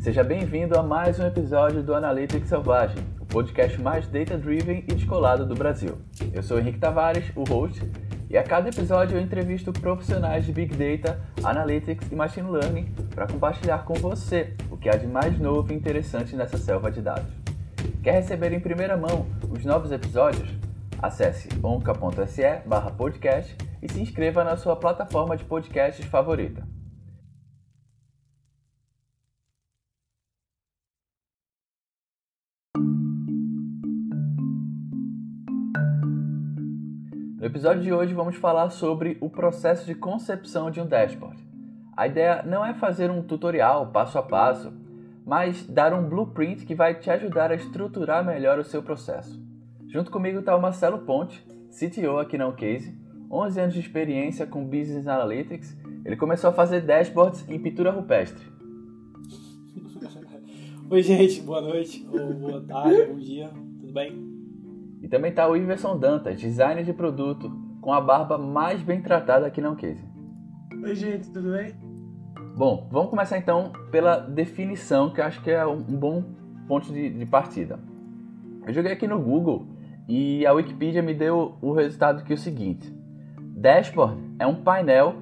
Seja bem-vindo a mais um episódio do Analytics Selvagem, o podcast mais data-driven e descolado do Brasil. Eu sou Henrique Tavares, o host, e a cada episódio eu entrevisto profissionais de Big Data, Analytics e Machine Learning para compartilhar com você o que há de mais novo e interessante nessa selva de dados. Quer receber em primeira mão os novos episódios? Acesse onca.se podcast e se inscreva na sua plataforma de podcasts favorita. Episódio de hoje vamos falar sobre o processo de concepção de um dashboard. A ideia não é fazer um tutorial passo a passo, mas dar um blueprint que vai te ajudar a estruturar melhor o seu processo. Junto comigo está o Marcelo Ponte, CTO aqui na Case, 11 anos de experiência com Business Analytics. Ele começou a fazer dashboards em pintura rupestre. Oi, gente, boa noite, ou boa tarde, bom dia, tudo bem? E também está o Iverson Dantas, designer de produto, com a barba mais bem tratada aqui na Case. Oi, gente, tudo bem? Bom, vamos começar então pela definição, que eu acho que é um bom ponto de, de partida. Eu joguei aqui no Google e a Wikipedia me deu o resultado que é o seguinte: Dashboard é um painel,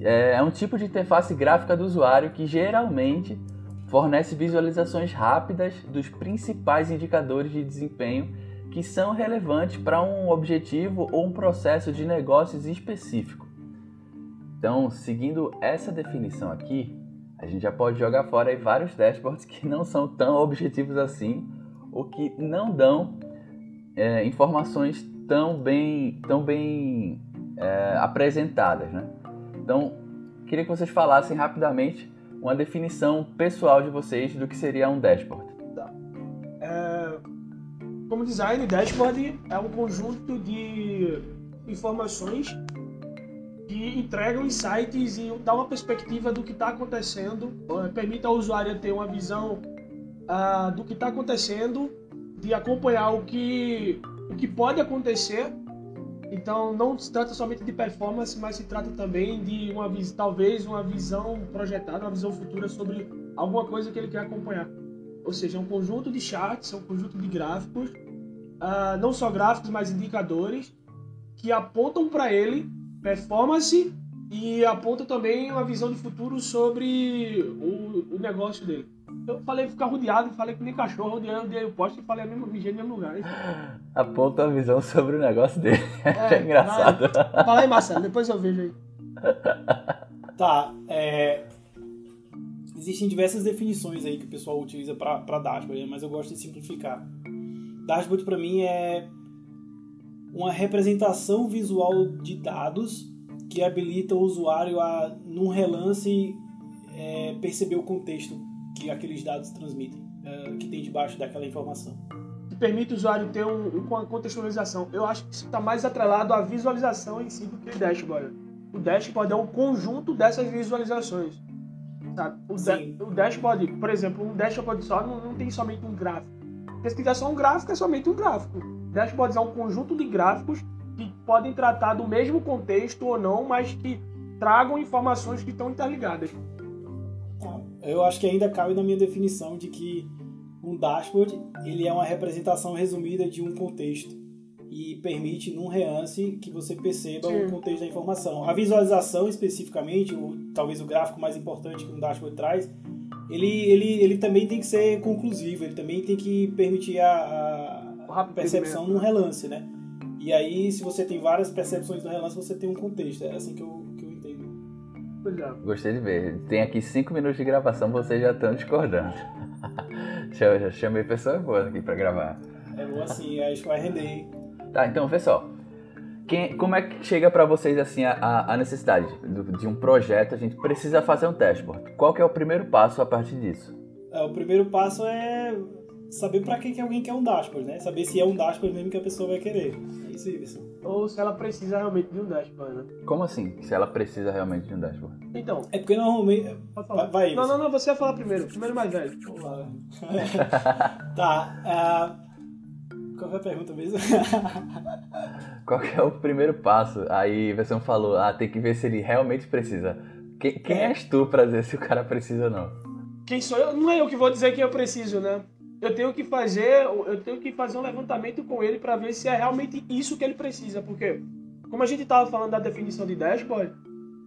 é, é um tipo de interface gráfica do usuário que geralmente fornece visualizações rápidas dos principais indicadores de desempenho que são relevantes para um objetivo ou um processo de negócios específico. Então, seguindo essa definição aqui, a gente já pode jogar fora vários dashboards que não são tão objetivos assim ou que não dão é, informações tão bem, tão bem é, apresentadas. Né? Então, queria que vocês falassem rapidamente uma definição pessoal de vocês do que seria um dashboard. É, como design, dashboard é um conjunto de informações que entregam insights e dá uma perspectiva do que está acontecendo, permite ao usuário ter uma visão uh, do que está acontecendo de acompanhar o que, o que pode acontecer. Então não se trata somente de performance, mas se trata também de uma talvez uma visão projetada, uma visão futura sobre alguma coisa que ele quer acompanhar. Ou seja, é um conjunto de charts, é um conjunto de gráficos, uh, não só gráficos, mas indicadores que apontam para ele performance e apontam também uma visão de futuro sobre o, o negócio dele. Eu falei ficar rodeado, falei que nem cachorro, rodeando, rodeei o poste e falei a mesma, mijei no mesmo lugar. Aponta a visão sobre o negócio dele. É, é engraçado. Vai. Fala aí, Marcelo, depois eu vejo aí. Tá, é... Existem diversas definições aí que o pessoal utiliza para dashboard, mas eu gosto de simplificar. Dashboard para mim é uma representação visual de dados que habilita o usuário a, num relance, é, perceber o contexto que aqueles dados transmitem, uh, que tem debaixo daquela informação. Permite o usuário ter um, uma contextualização. Eu acho que isso está mais atrelado à visualização em si do que o dashboard. O dashboard é um conjunto dessas visualizações. Sabe? O, da, o dashboard, por exemplo, um dashboard só não, não tem somente um gráfico. Tiver só um gráfico, é somente um gráfico. Dashboards é um conjunto de gráficos que podem tratar do mesmo contexto ou não, mas que tragam informações que estão interligadas eu acho que ainda cabe na minha definição de que um dashboard ele é uma representação resumida de um contexto e permite num reance que você perceba Sim. o contexto da informação. A visualização especificamente, ou talvez o gráfico mais importante que um dashboard traz, ele, ele, ele também tem que ser conclusivo, ele também tem que permitir a, a percepção num relance, né? E aí, se você tem várias percepções no relance, você tem um contexto. É assim que eu, Gostei de ver. Tem aqui cinco minutos de gravação, vocês já estão discordando. já, já chamei pessoas boas aqui para gravar. É bom assim, acho que vai render. Tá, então, pessoal. Quem, como é que chega para vocês assim a, a necessidade de, de um projeto? A gente precisa fazer um dashboard. Qual que é o primeiro passo a partir disso? É, o primeiro passo é saber para que, que alguém quer um dashboard, né? Saber se é um dashboard mesmo que a pessoa vai querer. É isso aí, pessoal. Ou se ela precisa realmente de um dashboard, né? Como assim? Se ela precisa realmente de um dashboard? Então. É porque normalmente. Vai, vai Não, não, não, você vai falar primeiro. Primeiro mais velho. tá. Uh... Qual foi a pergunta mesmo? Qual é o primeiro passo? Aí você falou, ah, tem que ver se ele realmente precisa. Quem, quem é. és tu pra dizer se o cara precisa ou não? quem sou eu? Não é eu que vou dizer que eu preciso, né? Eu tenho que fazer, eu tenho que fazer um levantamento com ele para ver se é realmente isso que ele precisa, porque como a gente estava falando da definição de dashboard,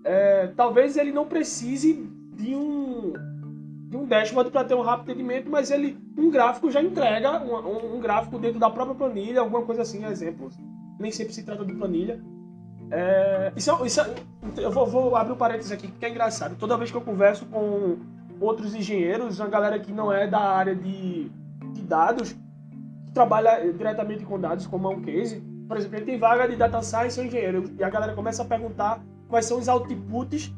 é, talvez ele não precise de um de um dashboard para ter um rápido atendimento, mas ele um gráfico já entrega um, um, gráfico dentro da própria planilha, alguma coisa assim, exemplos. Nem sempre se trata de planilha. É, isso, é, isso é, eu vou, vou, abrir um parênteses aqui, que é engraçado. Toda vez que eu converso com outros engenheiros, uma galera que não é da área de, de dados, que trabalha diretamente com dados, como é um case, por exemplo, ele tem vaga de data science ou engenheiro, e a galera começa a perguntar quais são os outputs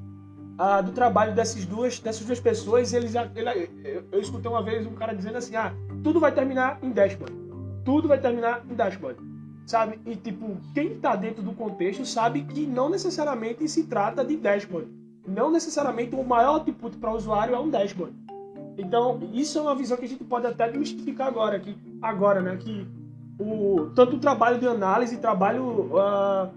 do trabalho dessas duas, dessas duas pessoas, ele já, ele, eu, escutei uma vez um cara dizendo assim, ah, tudo vai terminar em dashboard. Tudo vai terminar em dashboard sabe? E tipo, quem está dentro do contexto sabe que não necessariamente se trata de dashboard. Não necessariamente o maior output para o usuário é um dashboard. Então, isso é uma visão que a gente pode até desmistificar agora, que agora, né, que o tanto o trabalho de análise, trabalho uh,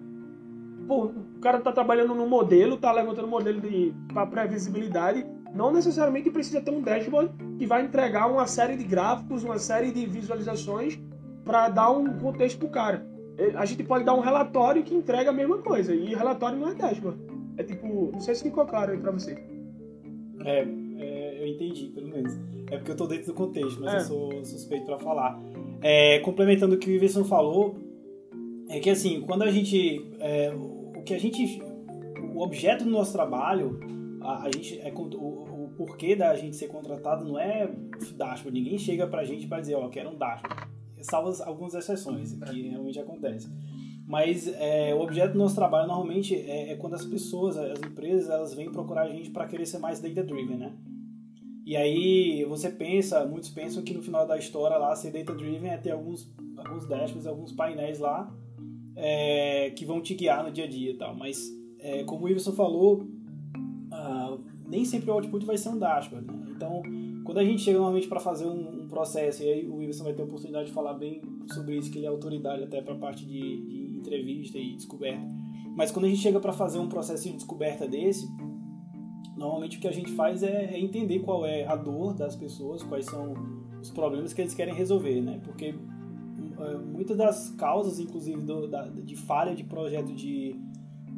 pô, o cara está trabalhando no modelo, está levantando modelo de para previsibilidade, não necessariamente precisa ter um dashboard que vai entregar uma série de gráficos, uma série de visualizações para dar um contexto pro cara. É, a gente pode dar um relatório que entrega a mesma coisa, e relatório não é dashboard. É tipo, não sei se ficou claro aí pra você. É, é, eu entendi, pelo menos. É porque eu tô dentro do contexto, mas é. eu sou suspeito para falar. É, complementando o que o Iverson falou, é que assim, quando a gente. É, o que a gente. O objeto do nosso trabalho, a, a gente. É, o, o porquê da gente ser contratado não é dashboard. Ninguém chega pra gente para dizer, ó, quero um dashboard salvo algumas exceções, que realmente acontece. Mas é, o objeto do nosso trabalho normalmente é, é, quando as pessoas, as empresas, elas vêm procurar a gente para querer ser mais data-driven, né? E aí você pensa, muitos pensam que no final da história lá ser data-driven é ter alguns, alguns dashboards, alguns painéis lá é, que vão te guiar no dia a dia e tal. Mas é, como o Iverson falou, ah, nem sempre o output vai ser um dashboard. Né? Então quando a gente chega normalmente para fazer um, um, processo, e aí o Wilson vai ter a oportunidade de falar bem sobre isso, que ele é autoridade até para a parte de, de, entrevista e descoberta. Mas quando a gente chega para fazer um processo de descoberta desse, normalmente o que a gente faz é, é, entender qual é a dor das pessoas, quais são os problemas que eles querem resolver, né? Porque muitas das causas, inclusive, do, da, de falha de projeto de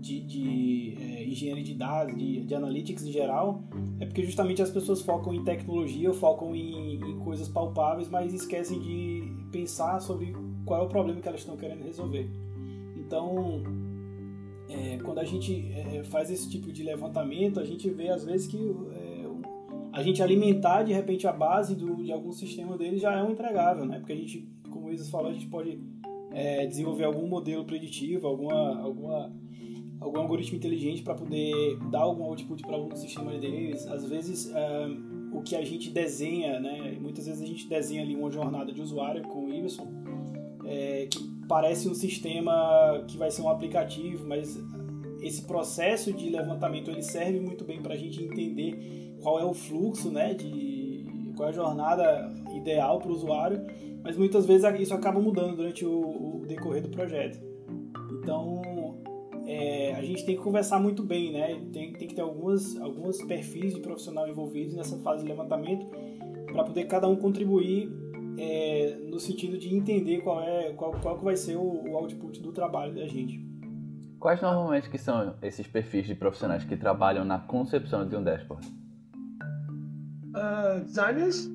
de, de é, engenharia de dados, de, de analytics em geral, é porque justamente as pessoas focam em tecnologia, focam em, em coisas palpáveis, mas esquecem de pensar sobre qual é o problema que elas estão querendo resolver. Então, é, quando a gente é, faz esse tipo de levantamento, a gente vê às vezes que é, a gente alimentar de repente a base do, de algum sistema dele já é um entregável, né? Porque a gente, Isas falou, a gente pode é, desenvolver algum modelo preditivo, alguma, alguma algum algoritmo inteligente para poder dar algum output para algum sistema deles. Às vezes, eh, o que a gente desenha, né? Muitas vezes a gente desenha ali uma jornada de usuário com o Iverson, é, que parece um sistema que vai ser um aplicativo, mas esse processo de levantamento ele serve muito bem para a gente entender qual é o fluxo, né? De qual é a jornada ideal para o usuário, mas muitas vezes isso acaba mudando durante o, o decorrer do projeto. Então, é, a gente tem que conversar muito bem, né? Tem, tem que ter algumas, alguns perfis de profissional envolvidos nessa fase de levantamento para poder cada um contribuir é, no sentido de entender qual é qual, qual que vai ser o, o output do trabalho da gente. Quais normalmente que são esses perfis de profissionais que trabalham na concepção de um dashboard? Uh, designers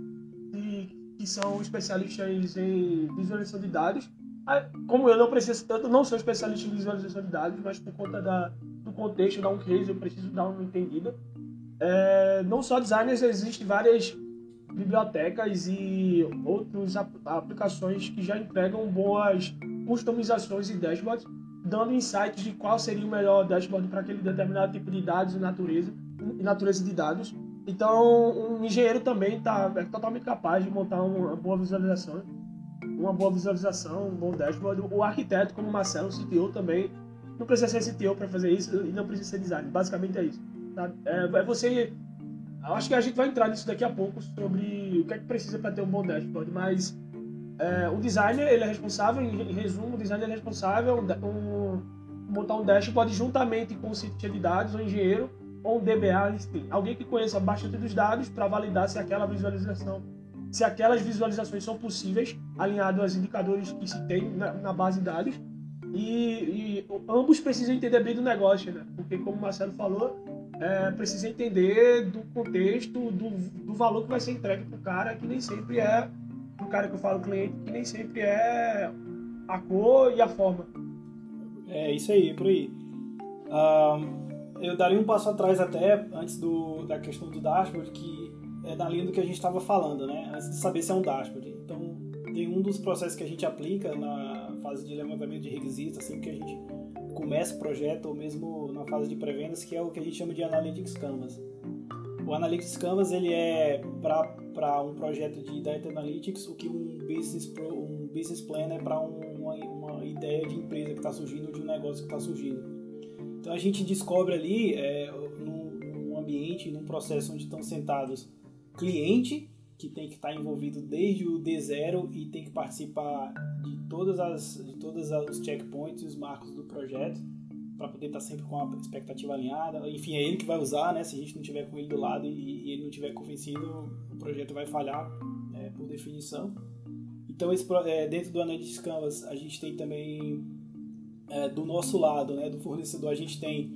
que são especialistas em visualização de dados ah, como eu não preciso tanto, não sou especialista em visualização de dados, mas por conta da, do contexto, dar um case, eu preciso dar uma entendida. É, não só designers, existem várias bibliotecas e outras aplicações que já entregam boas customizações e dashboards, dando insights de qual seria o melhor dashboard para aquele determinado tipo de dados e natureza, e natureza de dados. Então, um engenheiro também está é totalmente capaz de montar uma boa visualização uma boa visualização, um bom dashboard. O arquiteto, como o Marcelo, CTO também, não precisa ser CTO para fazer isso e não precisa ser designer. Basicamente é isso. Tá? É, é você. Eu acho que a gente vai entrar nisso daqui a pouco sobre o que é que precisa para ter um bom dashboard, mas é, o designer ele é responsável, em resumo, o designer é responsável um, montar um dashboard juntamente com o cientista de dados, o engenheiro, ou um DBA, enfim, alguém que conheça bastante dos dados para validar se aquela visualização, se aquelas visualizações são possíveis, alinhado aos indicadores que se tem na, na base de dados. E, e, ambos precisam entender bem do negócio, né? Porque, como o Marcelo falou, é, precisa entender do contexto, do, do valor que vai ser entregue para o cara, que nem sempre é, o cara que eu falo cliente, que nem sempre é a cor e a forma. É isso aí, por aí. Eu daria um passo atrás até, antes do, da questão do dashboard, que é na linha do que a gente estava falando, né? Antes de saber se é um dashboard. Então, tem um dos processos que a gente aplica na fase de levantamento de requisitos, assim que a gente começa o projeto, ou mesmo na fase de pré-vendas, que é o que a gente chama de Analytics Canvas. O Analytics Canvas ele é para um projeto de Data Analytics o que um business, pro, um business plan é para um, uma, uma ideia de empresa que está surgindo, de um negócio que está surgindo. Então a gente descobre ali, é, num, num ambiente, num processo onde estão sentados cliente, que tem que estar envolvido desde o D0 e tem que participar de todas as de todos os checkpoints e os marcos do projeto para poder estar sempre com a expectativa alinhada. Enfim, é ele que vai usar, né? Se a gente não tiver com ele do lado e, e ele não tiver convencido, o projeto vai falhar é, por definição. Então, esse, é, dentro do Analytics Canvas, a gente tem também é, do nosso lado, né, do fornecedor, a gente tem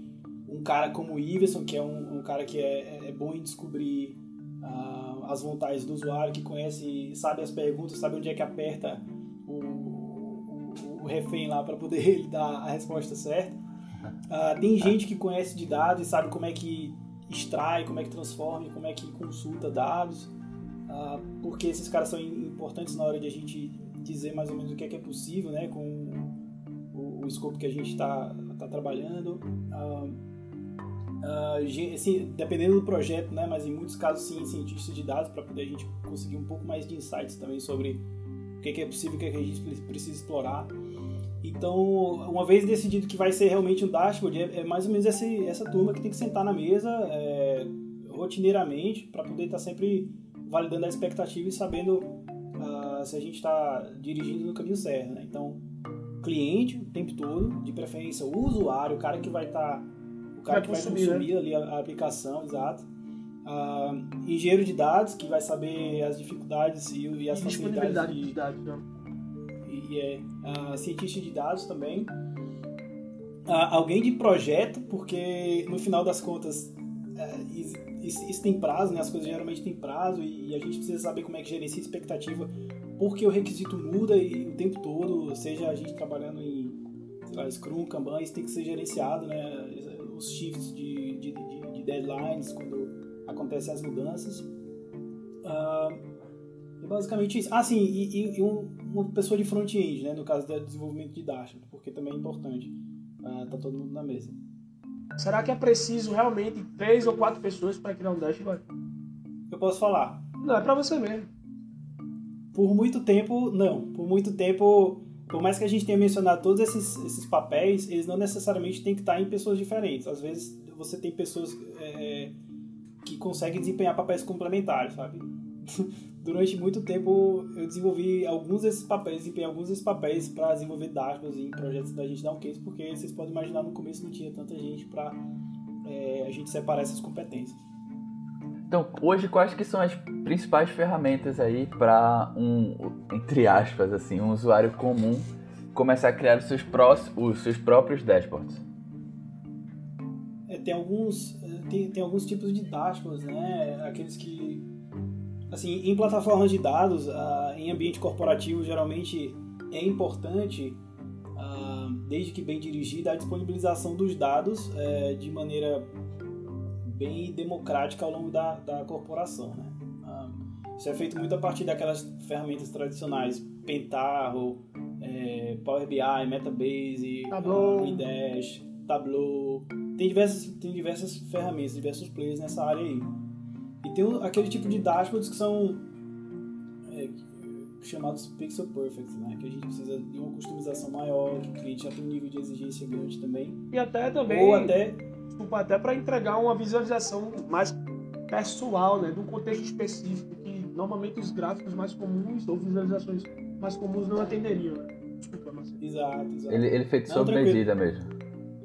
um cara como o Iverson, que é um, um cara que é, é bom em descobrir uh, as vontades do usuário, que conhece, sabe as perguntas, sabe onde é que aperta o, o, o refém lá para poder ele dar a resposta certa. Uh, tem gente que conhece de dados e sabe como é que extrai, como é que transforma, como é que consulta dados, uh, porque esses caras são importantes na hora de a gente dizer mais ou menos o que é, que é possível, né, com o, escopo que a gente está tá trabalhando. Uh, Uh, assim, dependendo do projeto, né, mas em muitos casos sim, cientistas de dados para poder a gente conseguir um pouco mais de insights também sobre o que é, possível, o que, é que a gente precisa explorar. Então, uma vez decidido que vai ser realmente um dashboard, é, é mais ou menos essa, essa turma que tem que sentar na mesa é, rotineiramente para poder estar tá sempre validando a expectativa e sabendo uh, se a gente está dirigindo no caminho certo. Né? Então, cliente o tempo todo, de preferência o usuário, o cara que vai estar tá o cara vai que vai consumir, consumir né? ali a, a, aplicação, exato. Uh, engenheiro de dados, que vai saber as dificuldades e, e as e facilidades de, de dados. Né? E, é, uh, cientista de dados também. Uh, alguém de projeto, porque no final das contas isso, isso, tem prazo, né? as coisas geralmente têm prazo e, e a gente precisa saber como é que gerencia a expectativa, porque o requisito muda e, o tempo todo, seja a gente trabalhando em lá, Scrum, Kanban, isso tem que ser gerenciado, né? os shifts de, de, de, de deadlines, quando acontecem as mudanças. Uh, é basicamente isso. Ah, sim, e, e um, uma pessoa de front-end, né, no caso do desenvolvimento de dashboard, porque também é importante. Uh, tá todo mundo na mesa. Será que é preciso realmente três ou quatro pessoas para criar um dashboard? Eu posso falar. Não, é para você mesmo. Por muito tempo, não. Por muito tempo, por mais que a gente tenha mencionado todos esses, esses papéis, eles não necessariamente têm que estar em pessoas diferentes. Às vezes você tem pessoas é, que conseguem desempenhar papéis complementares, sabe? Durante muito tempo eu desenvolvi alguns desses papéis, desempenhei alguns desses papéis para desenvolver dashboards em projetos da gente dar um case, porque vocês podem imaginar no começo não tinha tanta gente para é, a gente separar essas competências. Então, hoje quais que são as principais ferramentas aí para um, entre aspas, assim, um usuário comum começar a criar os seus, prós, os seus próprios dashboards? É, tem alguns tem, tem alguns tipos de dashboards, né? Aqueles que assim, em plataformas de dados, uh, em ambiente corporativo, geralmente é importante, uh, desde que bem dirigida, a disponibilização dos dados uh, de maneira bem democrática ao longo da, da corporação. Né? Uh, isso é feito muito a partir daquelas ferramentas tradicionais, Pentaho, é, Power BI, Metabase, Tableau, uh, Dash, Tableau. Tem diversas, tem diversas ferramentas, diversos players nessa área aí. E tem aquele tipo de dashboards que são é, chamados Pixel Perfect, né? Que a gente precisa de uma customização maior, que o cliente já tem um nível de exigência grande também. E até também... Ou até desculpa, até para entregar uma visualização mais pessoal, né, de um contexto específico que normalmente os gráficos mais comuns ou visualizações mais comuns não atenderiam. Né? Desculpa, Marcelo. Exato, exato. Ele, ele feito sob medida mesmo.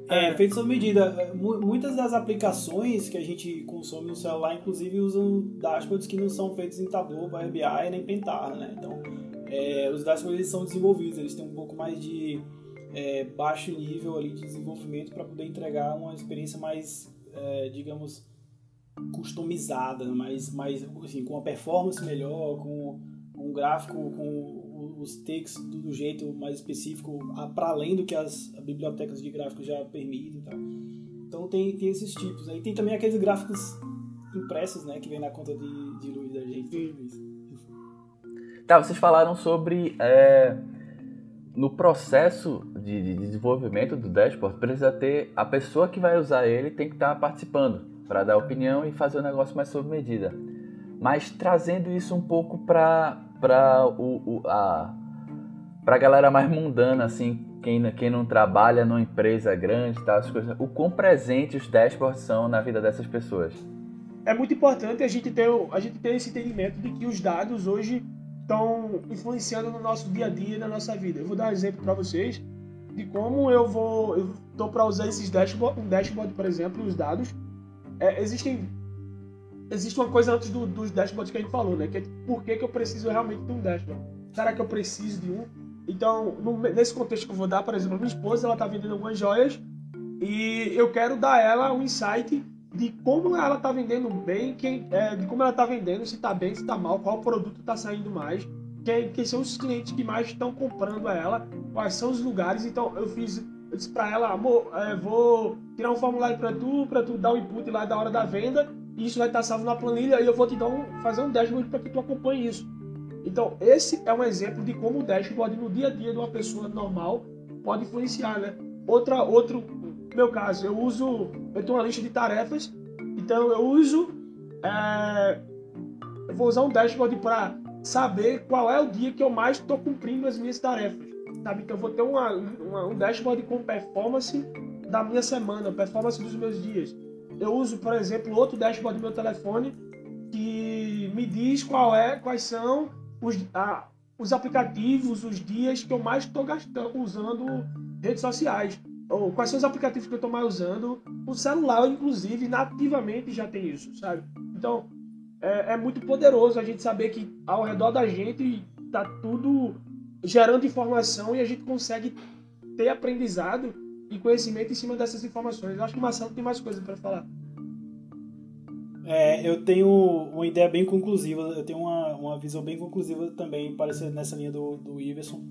É, é, feito sob medida. Muitas das aplicações que a gente consome no celular, inclusive, usam dashboards que não são feitos em Tableau, Power BI nem Pentaho, né? Então, é, os dashboards são desenvolvidos, eles têm um pouco mais de é, baixo nível ali de desenvolvimento para poder entregar uma experiência mais, é, digamos, customizada, mais, mais assim, com uma performance melhor, com um gráfico, com os takes do jeito mais específico, para além do que as bibliotecas de gráficos já permitem. Tá? Então tem, tem esses tipos. Aí tem também aqueles gráficos impressos, né, que vem na conta de, de luz da gente. Tá, vocês falaram sobre é, no processo de, de, desenvolvimento do dashboard precisa ter a pessoa que vai usar ele tem que estar participando para dar opinião e fazer o negócio mais sob medida. Mas trazendo isso um pouco para para o, o, a para galera mais mundana assim, quem, quem não trabalha numa empresa grande, tal, as coisas, o quão presente os dashboards são na vida dessas pessoas. É muito importante a gente ter a gente ter esse entendimento de que os dados hoje estão influenciando no nosso dia a dia e na nossa vida. Eu vou dar um exemplo para vocês de como eu vou eu tô para usar esses dashboard, um dashboard, por exemplo, os dados é, existem existe uma coisa antes do, dos dashboards que a gente falou, né? Que é por que, que eu preciso realmente de um dashboard? Será que eu preciso de um? Então, no, nesse contexto que eu vou dar, por exemplo, minha esposa ela está vendendo algumas joias e eu quero dar ela um insight de como ela está vendendo bem, quem, é, de como ela está vendendo, se está bem, se está mal, qual produto está saindo mais, quem, quem são os clientes que mais estão comprando a ela, quais são os lugares. Então, eu fiz eu disse pra ela, amor, é, vou tirar um formulário pra tu, pra tu dar o input lá da hora da venda, e isso vai estar salvo na planilha, e eu vou te dar um, fazer um dashboard para que tu acompanhe isso. Então, esse é um exemplo de como o dashboard no dia a dia de uma pessoa normal pode influenciar, né? Outra, outro, meu caso, eu uso, eu tenho uma lista de tarefas, então eu uso, é, eu vou usar um dashboard para saber qual é o dia que eu mais estou cumprindo as minhas tarefas sabe? Que eu vou ter uma, uma, um dashboard com performance da minha semana, performance dos meus dias. Eu uso, por exemplo, outro dashboard do meu telefone que me diz qual é, quais são os, a, os aplicativos, os dias que eu mais estou usando redes sociais. Ou quais são os aplicativos que eu estou mais usando. O celular, inclusive, nativamente já tem isso, sabe? Então, é, é muito poderoso a gente saber que ao redor da gente está tudo gerando informação e a gente consegue ter aprendizado e conhecimento em cima dessas informações. Eu acho que o Marcelo tem mais coisa para falar. É, eu tenho uma ideia bem conclusiva, eu tenho uma, uma visão bem conclusiva também, parecendo nessa linha do, do Iverson,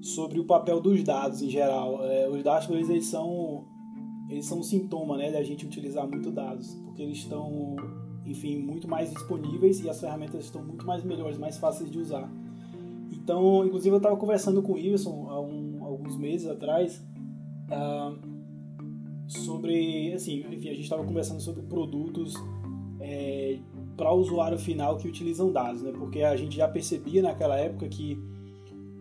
sobre o papel dos dados em geral. É, os dados eles são, eles são um sintoma né, da gente utilizar muito dados, porque eles estão, enfim, muito mais disponíveis e as ferramentas estão muito mais melhores, mais fáceis de usar. Então, inclusive eu estava conversando com o Iverson há um, alguns meses atrás uh, sobre, assim, enfim, a gente estava conversando sobre produtos é, para o usuário final que utilizam dados, né? Porque a gente já percebia naquela época que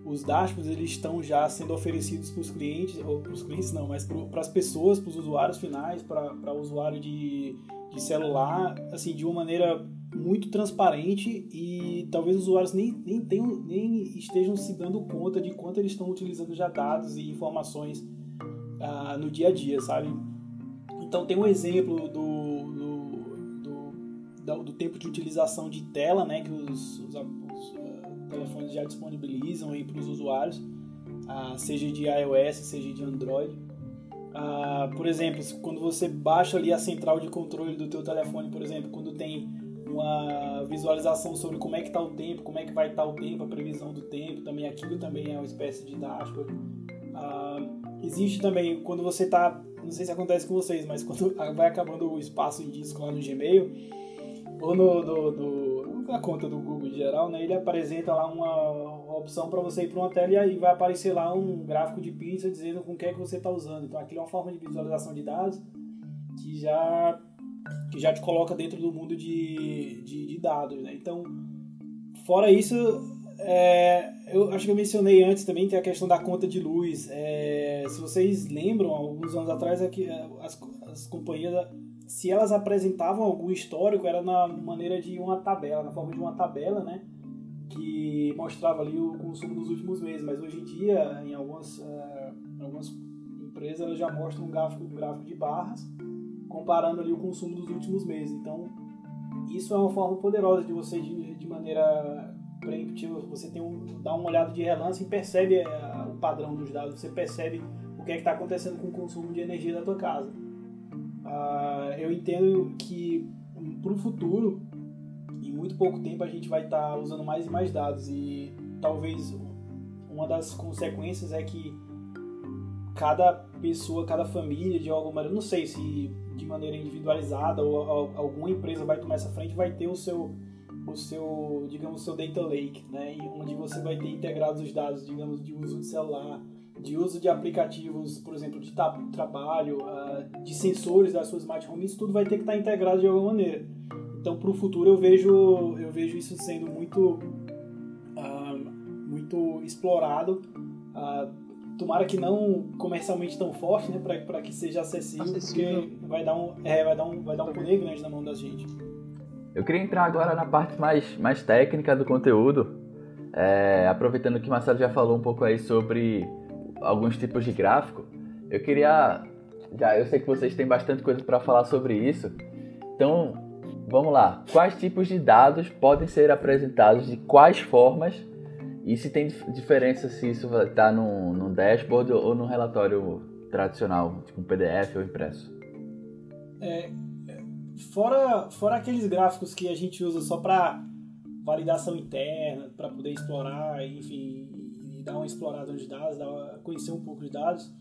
os dashboards eles estão já sendo oferecidos para os clientes, ou para os clientes não, mas para as pessoas, para os usuários finais, para o usuário de, de celular, assim, de uma maneira muito transparente e talvez os usuários nem, nem, tenham, nem estejam se dando conta de quanto eles estão utilizando já dados e informações ah, no dia a dia, sabe? Então tem um exemplo do, do, do, do tempo de utilização de tela, né, que os, os, os uh, telefones já disponibilizam para os usuários, seja de iOS, seja de Android. Uh, por exemplo, quando você baixa ali a central de controle do teu telefone, por exemplo, quando tem uma visualização sobre como é que está o tempo, como é que vai estar tá o tempo, a previsão do tempo, também aquilo também é uma espécie de dashboard. Ah, existe também, quando você está, não sei se acontece com vocês, mas quando vai acabando o espaço em disco lá no Gmail, ou no, no, no, na conta do Google em geral, né, ele apresenta lá uma opção para você ir para uma tela e aí vai aparecer lá um gráfico de pizza dizendo com o que é que você está usando. Então aquilo é uma forma de visualização de dados que já que já te coloca dentro do mundo de, de, de dados, né? Então, fora isso, é, eu acho que eu mencionei antes também tem a questão da conta de luz. É, se vocês lembram, alguns anos atrás, é que as, as companhias, se elas apresentavam algum histórico, era na maneira de uma tabela, na forma de uma tabela, né? Que mostrava ali o consumo dos últimos meses. Mas hoje em dia, em algumas, uh, algumas empresa ela já mostra um gráfico, um gráfico de barras comparando ali o consumo dos últimos meses. Então, isso é uma forma poderosa de você, de, de maneira preemptiva, você tem um, dá uma olhada de relance e percebe é, o padrão dos dados, você percebe o que é está acontecendo com o consumo de energia da tua casa. Uh, eu entendo que para o futuro, muito pouco tempo, a gente vai estar tá usando mais e mais dados e talvez uma das consequências é que cada pessoa, cada família de alguma maneira, não sei se de maneira individualizada ou, alguma empresa vai tomar essa frente, vai ter o seu o seu, digamos, seu data lake, né, onde você vai ter integrados os dados, digamos, de uso de celular, de uso de aplicativos, por exemplo, de trabalho, uh, de sensores das suas smart home, isso tudo vai ter que estar integrado de alguma maneira. Então, para o futuro, eu vejo, eu vejo isso sendo muito, uh, muito explorado. Uh, tomara que não comercialmente tão forte, né, para que seja acessível, acessível, porque vai dar um, é, vai dar um, vai dar um poder grande na mão da gente. Eu queria entrar agora na parte mais, mais técnica do conteúdo, é, aproveitando que o Marcelo já falou um pouco aí sobre alguns tipos de gráfico. Eu queria, já eu sei que vocês têm bastante coisa para falar sobre isso, então vamos lá. Quais tipos de dados podem ser apresentados de quais formas e se tem diferença se isso estar num, num dashboard ou num relatório tradicional, tipo um PDF ou impresso? É, fora, fora aqueles gráficos que a gente usa só para validação interna, para poder explorar, enfim, e dar uma explorada nos dados, dar, conhecer um pouco de dados.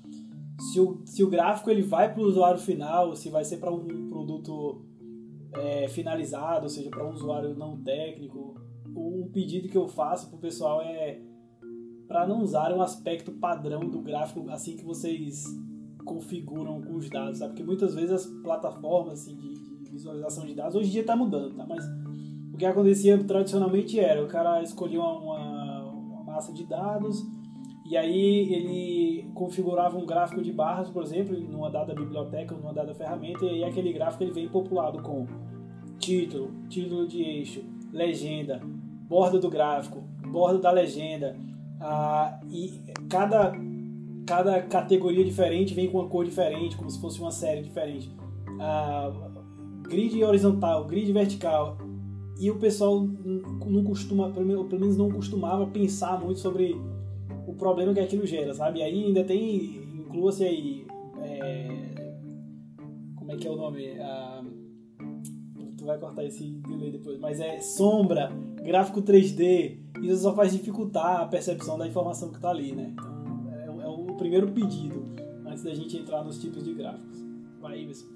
Se o, se o gráfico ele vai para o usuário final, se vai ser para um produto é, finalizado, ou seja, para um usuário não técnico, um pedido que eu faço pro pessoal é para não usar um aspecto padrão do gráfico assim que vocês configuram com os dados, sabe? Porque muitas vezes as plataformas assim, de, de visualização de dados, hoje em dia está mudando, tá? Mas o que acontecia tradicionalmente era o cara escolhia uma, uma massa de dados e aí ele configurava um gráfico de barras, por exemplo, numa dada biblioteca ou numa dada ferramenta, e aí aquele gráfico ele vem populado com título, título de eixo, legenda, borda do gráfico, borda da legenda, ah, e cada, cada categoria diferente vem com uma cor diferente, como se fosse uma série diferente. Ah, grid horizontal, grid vertical. E o pessoal não costuma, pelo menos não costumava pensar muito sobre o problema que aquilo gera, sabe? E aí ainda tem, inclua-se aí, é, como é que é o nome? Ah, tu vai cortar esse delay depois, mas é sombra, gráfico 3D, isso só faz dificultar a percepção da informação que está ali, né? Então, é, é, o primeiro pedido antes da gente entrar nos tipos de gráficos. Vai, Iverson.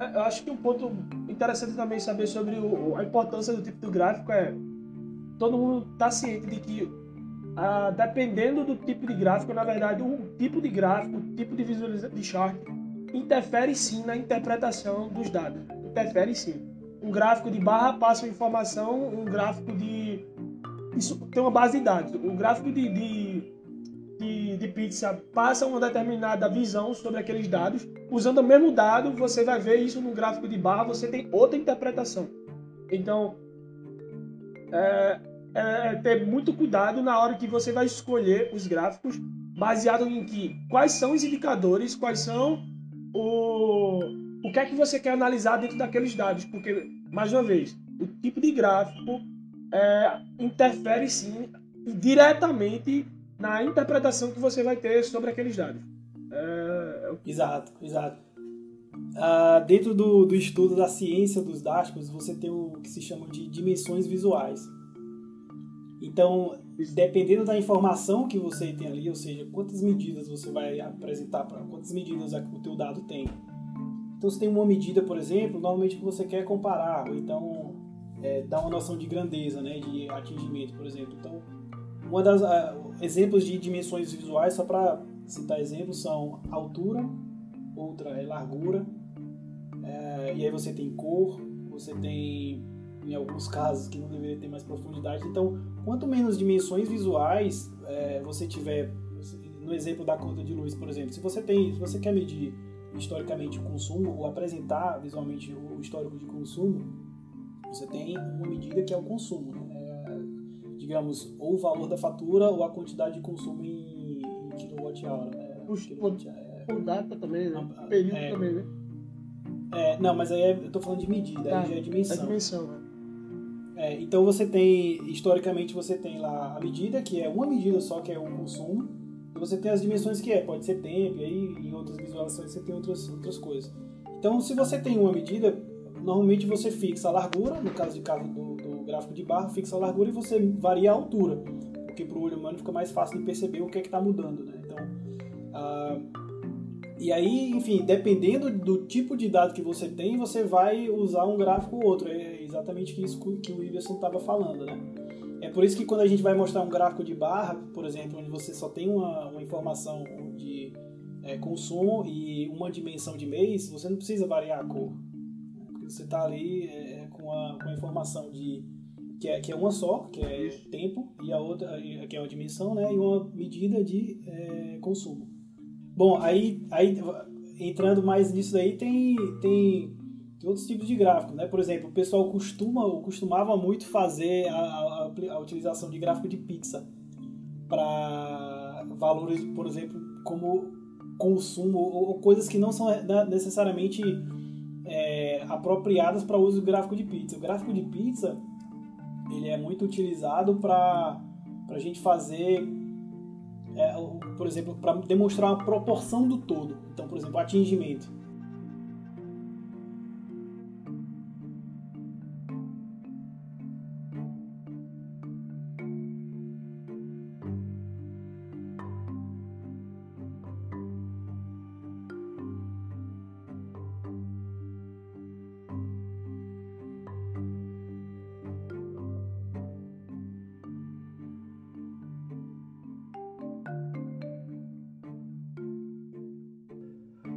É, eu acho que um ponto interessante também saber sobre o, a importância do tipo de gráfico é todo mundo está ciente de que ah, dependendo do tipo de gráfico, na verdade, o tipo de gráfico, o tipo de visualização de chart interfere sim na interpretação dos dados. Interfere sim um gráfico de barra passa uma informação, um gráfico de. Isso tem uma base de dados. Um gráfico de, de, de, de, pizza passa uma determinada visão sobre aqueles dados. Usando o mesmo dado, você vai ver isso no gráfico de barra, você tem outra interpretação. Então, é, é ter muito cuidado na hora que você vai escolher os gráficos, baseado em que quais são os indicadores, quais são o o que é que você quer analisar dentro daqueles dados, porque, mais uma vez, o tipo de gráfico é, interfere sim diretamente na interpretação que você vai ter sobre aqueles dados. É... Exato, exato. Ah, dentro do, do estudo da ciência dos dashboards, você tem o que se chama de dimensões visuais. Então, dependendo da informação que você tem ali, ou seja, quantas medidas você vai apresentar, para quantas medidas o teu dado tem, então, se tem uma medida, por exemplo, normalmente que você quer comparar, ou então é, dar uma noção de grandeza, né, de atingimento, por exemplo. Então, uma das exemplos de dimensões visuais, só para citar exemplos, são altura, outra é largura, é, e aí você tem cor, você tem, em alguns casos, que não deveria ter mais profundidade. Então, quanto menos dimensões visuais é, você tiver, no exemplo da conta de luz, por exemplo, se você tem, se você quer medir historicamente o consumo, ou apresentar visualmente o histórico de consumo, você tem uma medida que é o consumo. Né? É, digamos, ou o valor da fatura ou a quantidade de consumo em, em quilowatt-hora. Né? Quilowatt é, por data também, né? Período é, também, né? É, não, mas aí é, eu tô falando de medida, tá, aí já é dimensão. É dimensão, né? É, então você tem, historicamente você tem lá a medida, que é uma medida só, que é o consumo, e você tem as dimensões que é, pode ser tempo, e aí em outras visualizações você tem outras, outras coisas. Então se você tem uma medida, normalmente você fixa a largura, no caso de caso do, do gráfico de barra, fixa a largura e você varia a altura, porque para o olho humano fica mais fácil de perceber o que é que está mudando, né? Então, ah, e aí, enfim, dependendo do tipo de dado que você tem, você vai usar um gráfico ou outro. É exatamente isso que o Iverson estava falando, né? É por isso que quando a gente vai mostrar um gráfico de barra, por exemplo, onde você só tem uma, uma informação de é, consumo e uma dimensão de mês, você não precisa variar a cor. Porque você está ali é, com, a, com a informação de que é, que é uma só, que é tempo, e a outra que é uma dimensão, né? E uma medida de é, consumo. Bom, aí, aí entrando mais nisso aí, tem, tem outros tipos de gráfico, né? Por exemplo, o pessoal costuma, costumava muito fazer a, a, a utilização de gráfico de pizza para valores, por exemplo, como consumo ou, ou, coisas que não são né, necessariamente é, apropriadas para uso do gráfico de pizza. O gráfico de pizza ele é muito utilizado para a gente fazer é, por exemplo, para demonstrar uma proporção do todo. Então, por exemplo, atingimento.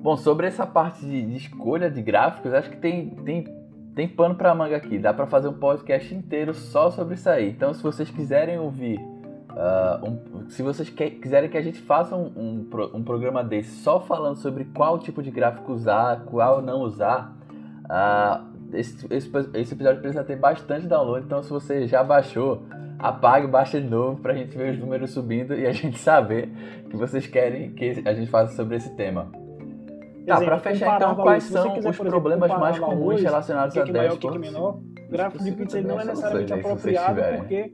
Bom, sobre essa parte de, de escolha de gráficos, acho que tem, tem, tem pano para manga aqui. Dá para fazer um podcast inteiro só sobre isso aí. Então, se vocês quiserem ouvir, uh, um, se vocês que, quiserem que a gente faça um, um, um, programa desse só falando sobre qual tipo de gráfico usar, qual não usar, uh, esse, esse, esse episódio precisa ter bastante download. Então, se você já baixou, apague, baixa de novo para a gente ver os números subindo e a gente saber que vocês querem que a gente faça sobre esse tema. Tá, para fechar então, quais são quiser, os exemplo, problemas mais comuns relacionados a dashboards? Que é menor, o gráfico de pizza não é necessariamente apropriado porque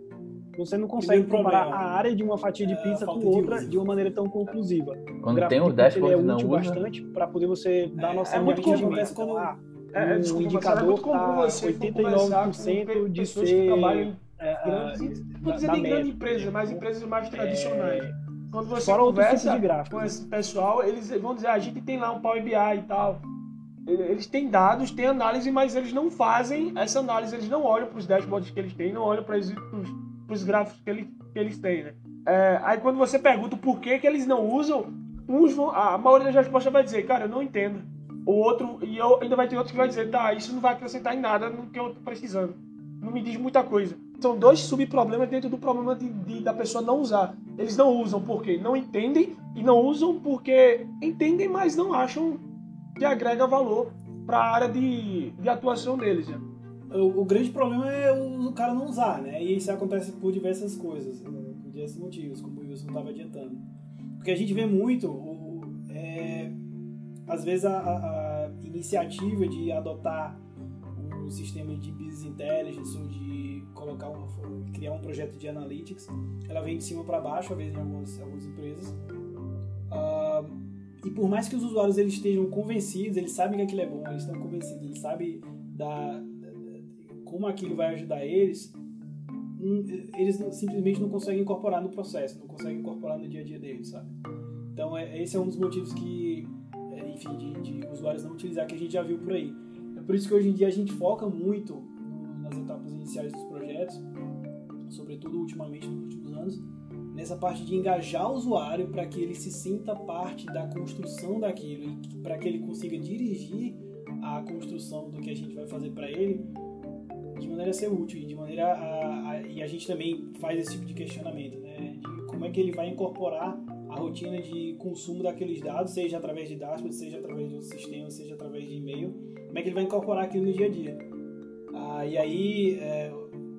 você não consegue comparar a área de uma fatia de é, pizza é, com outra de, de, uma maneira tão conclusiva. Quando tem o dashboard ele é útil bastante para poder você dar noção é, muito comum acontece quando ah, é, um desculpa, indicador tá 89% de ser grandes, não dizer nem grande empresa, mas empresas mais tradicionais quando você Fora conversa de gráfico, com esse pessoal, eles vão dizer, ah, a gente tem lá um Power BI e tal. Eles têm dados, têm análise, mas eles não fazem essa análise, eles não olham para os dashboards que eles têm, não olham para os gráficos que, ele, que eles têm, né? É, aí quando você pergunta por que, que eles não usam, uns vão, a maioria das respostas vai dizer, cara, eu não entendo. O outro, e eu, ainda vai ter outro que vai dizer, tá, isso não vai acrescentar em nada no que eu tô precisando. Não me diz muita coisa. São dois subproblemas dentro do problema de, de, da pessoa não usar. Eles não usam porque não entendem e não usam porque entendem, mas não acham que agrega valor para a área de, de atuação deles. Né? O, o, grande problema é o, o, cara não usar, né? E isso acontece por diversas coisas, né? por diversos motivos, como o Wilson estava adiantando. Porque a gente vê muito, o, é, às vezes, a, a, iniciativa de adotar um sistema de business intelligence ou de colocar uma, criar um projeto de analytics, ela vem de cima para baixo, às vezes em algumas, algumas empresas. Uh, e por mais que os usuários eles estejam convencidos, eles sabem que aquilo é bom, eles estão convencidos, eles sabem da como aquilo vai ajudar eles, hum, eles simplesmente não conseguem incorporar no processo, não conseguem incorporar no dia a dia deles, sabe? Então é, esse é um dos motivos que, é, enfim, de, de usuários não utilizar que a gente já viu por aí. É por isso que hoje em dia a gente foca muito nas etapas iniciais dos projetos, sobretudo ultimamente nos últimos anos, nessa parte de engajar o usuário para que ele se sinta parte da construção daquilo e para que ele consiga dirigir a construção do que a gente vai fazer para ele de maneira a ser útil e de maneira a, a, e a gente também faz esse tipo de questionamento, né, de como é que ele vai incorporar a rotina de consumo daqueles dados, seja através de dashboard, seja através do sistema, seja através de e-mail, como é que ele vai incorporar aquilo no dia a dia. Ah, e aí é,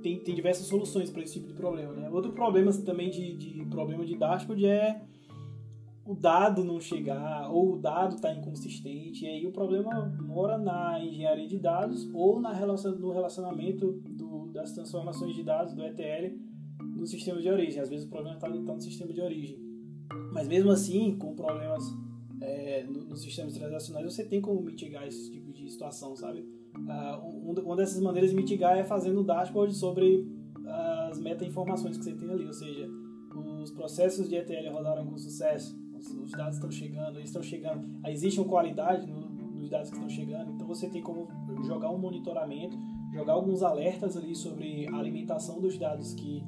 tem, tem diversas soluções para esse tipo de problema. Né? Outro problema também de, de problema de dashboard é o dado não chegar, ou o dado está inconsistente, e aí o problema mora na engenharia de dados ou na relação, no relacionamento do, das transformações de dados do ETL no sistema de origem. Às vezes o problema está tá no sistema de origem. Mas mesmo assim, com problemas é, nos no sistemas transacionais, você tem como mitigar esse tipo de situação, sabe? Uh, uma dessas maneiras de mitigar é fazendo dashboard sobre as meta-informações que você tem ali, ou seja, os processos de ETL rodaram com sucesso, os dados estão chegando, eles estão chegando, existe uma qualidade nos dados que estão chegando, então você tem como jogar um monitoramento, jogar alguns alertas ali sobre a alimentação dos dados que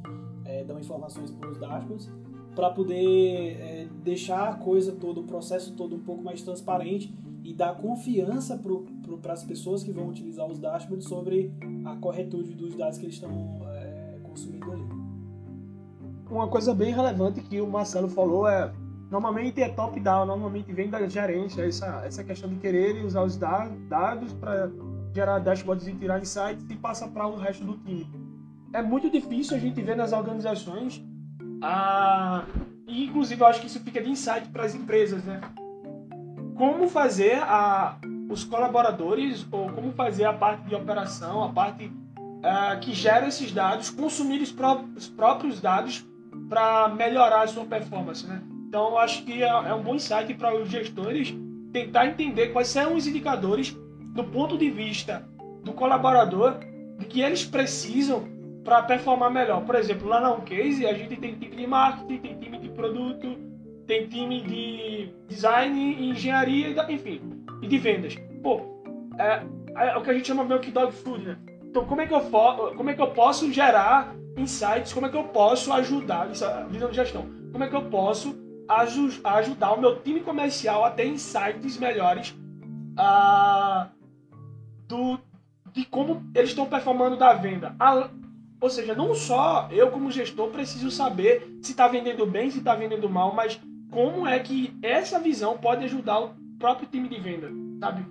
é, dão informações para os dashboards, para poder é, deixar a coisa toda, o processo todo um pouco mais transparente e dar confiança para as pessoas que vão utilizar os dashboards sobre a corretude dos dados que eles estão é, consumindo ali. Uma coisa bem relevante que o Marcelo falou é normalmente é top-down, normalmente vem da gerência, essa, essa questão de querer usar os dados para gerar dashboards e tirar insights e passa para o resto do time. É muito difícil a gente ver nas organizações, a... e inclusive eu acho que isso fica de insight para as empresas, né? Como fazer a, os colaboradores, ou como fazer a parte de operação, a parte uh, que gera esses dados, consumir os, pró os próprios dados para melhorar a sua performance, né? Então, acho que é, é um bom insight para os gestores tentar entender quais são os indicadores do ponto de vista do colaborador de que eles precisam para performar melhor. Por exemplo, lá na Uncase a gente tem time de marketing, tem time de produto, tem time de design, engenharia, enfim, e de vendas. Pô, é, é o que a gente chama meio que dog food, né? Então, como é que eu, como é que eu posso gerar insights? Como é que eu posso ajudar, visão de gestão, como é que eu posso ajudar o meu time comercial a ter insights melhores uh, do, de como eles estão performando da venda. A, ou seja, não só eu como gestor preciso saber se está vendendo bem, se está vendendo mal, mas como é que essa visão pode ajudar próprio time de venda, sabe?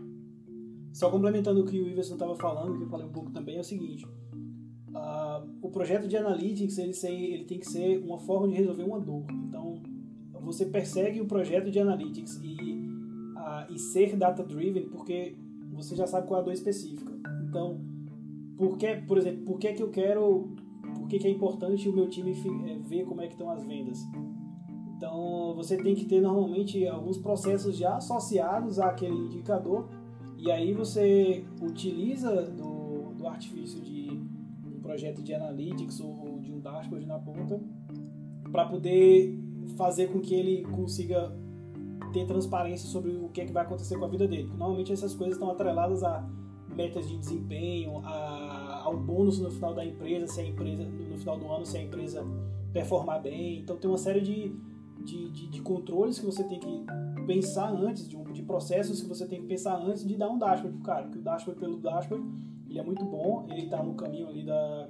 Só complementando o que o Iverson estava falando, que eu falei um pouco também, é o seguinte. Uh, o projeto de Analytics ele, ele tem que ser uma forma de resolver uma dor. Então, você persegue o projeto de Analytics e, uh, e ser data-driven porque você já sabe qual é a dor específica. Então, por que, por exemplo, por que, que eu quero... Por que, que é importante o meu time é, ver como é que estão as vendas? Então, você tem que ter normalmente alguns processos já associados àquele indicador e aí você utiliza do, do artifício de um projeto de analytics ou de um dashboard na ponta para poder fazer com que ele consiga ter transparência sobre o que, é que vai acontecer com a vida dele. Porque normalmente essas coisas estão atreladas a metas de desempenho, a, ao bônus no final da empresa, se a empresa no final do ano se a empresa performar bem. Então tem uma série de, de, de, de controles que você tem que pensar antes, de, um, de processos que você tem que pensar antes de dar um dashboard pro cara. Porque o dashboard pelo dashboard ele é muito bom, ele está no caminho ali da,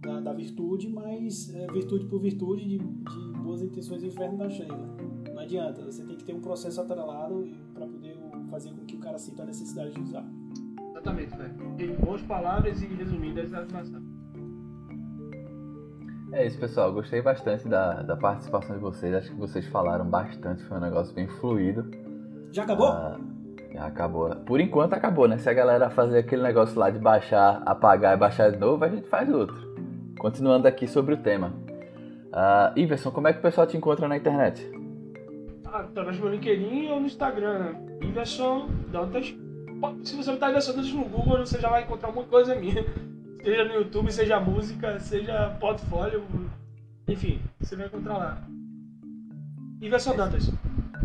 da, da virtude, mas é virtude por virtude de, de boas intenções inferno da Sheila. Não adianta, você tem que ter um processo atrelado para poder fazer com que o cara sinta a necessidade de usar. Exatamente, né? Em boas palavras e resumidas, a animação. É isso, pessoal. Gostei bastante da, da participação de vocês. Acho que vocês falaram bastante. Foi um negócio bem fluido. Já acabou? Ah, já acabou. Por enquanto acabou, né? Se a galera fazer aquele negócio lá de baixar, apagar e baixar de novo, a gente faz outro. Continuando aqui sobre o tema. Uh, Iverson, como é que o pessoal te encontra na internet? Ah, através do meu LinkedIn ou no Instagram, né? Iverson Dantas. Se você botar Iverson Dantas no Google, você já vai encontrar muita coisa minha. Seja no YouTube, seja música, seja portfólio. Enfim, você vai encontrar lá. Iverson Dantas.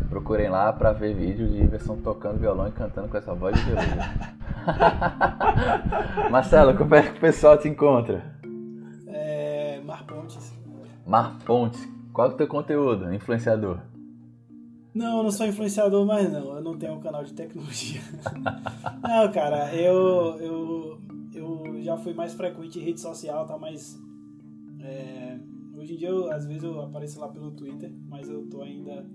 Procurem lá pra ver vídeos de Iverson tocando violão e cantando com essa voz de violão. Marcelo, como é que o pessoal te encontra? Mar Pontes. Mar Pontes. Qual é o teu conteúdo, influenciador? Não, eu não sou influenciador mais não. Eu não tenho um canal de tecnologia. não, cara, eu, eu já fui mais frequente em rede social, tá mais... É, hoje em dia, eu, às vezes eu apareço lá pelo Twitter, mas eu tô ainda...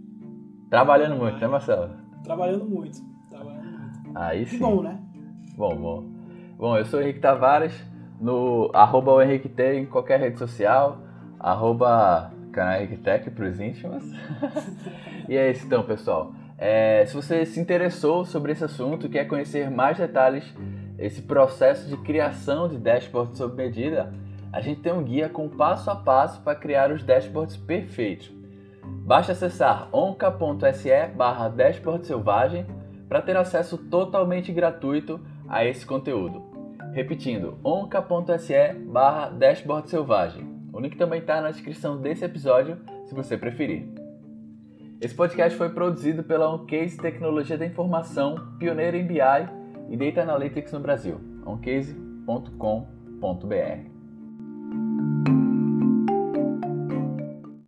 Trabalhando muito, né, Marcelo? Trabalhando muito, trabalhando muito. Aí sim. E bom, né? Bom, bom. Bom, eu sou o Henrique Tavares, no arroba o Henrique T em qualquer rede social, arroba canal RegTech para os íntimos. e é isso então, pessoal. É, se você se interessou sobre esse assunto e quer conhecer mais detalhes, esse processo de criação de dashboards sob medida, a gente tem um guia com passo a passo para criar os dashboards perfeitos. Basta acessar onca.se barra dashboard selvagem para ter acesso totalmente gratuito a esse conteúdo. Repetindo, onca.se barra dashboard selvagem. O link também está na descrição desse episódio, se você preferir. Esse podcast foi produzido pela OnCase Tecnologia da Informação, pioneira em BI e Data Analytics no Brasil, oncase.com.br.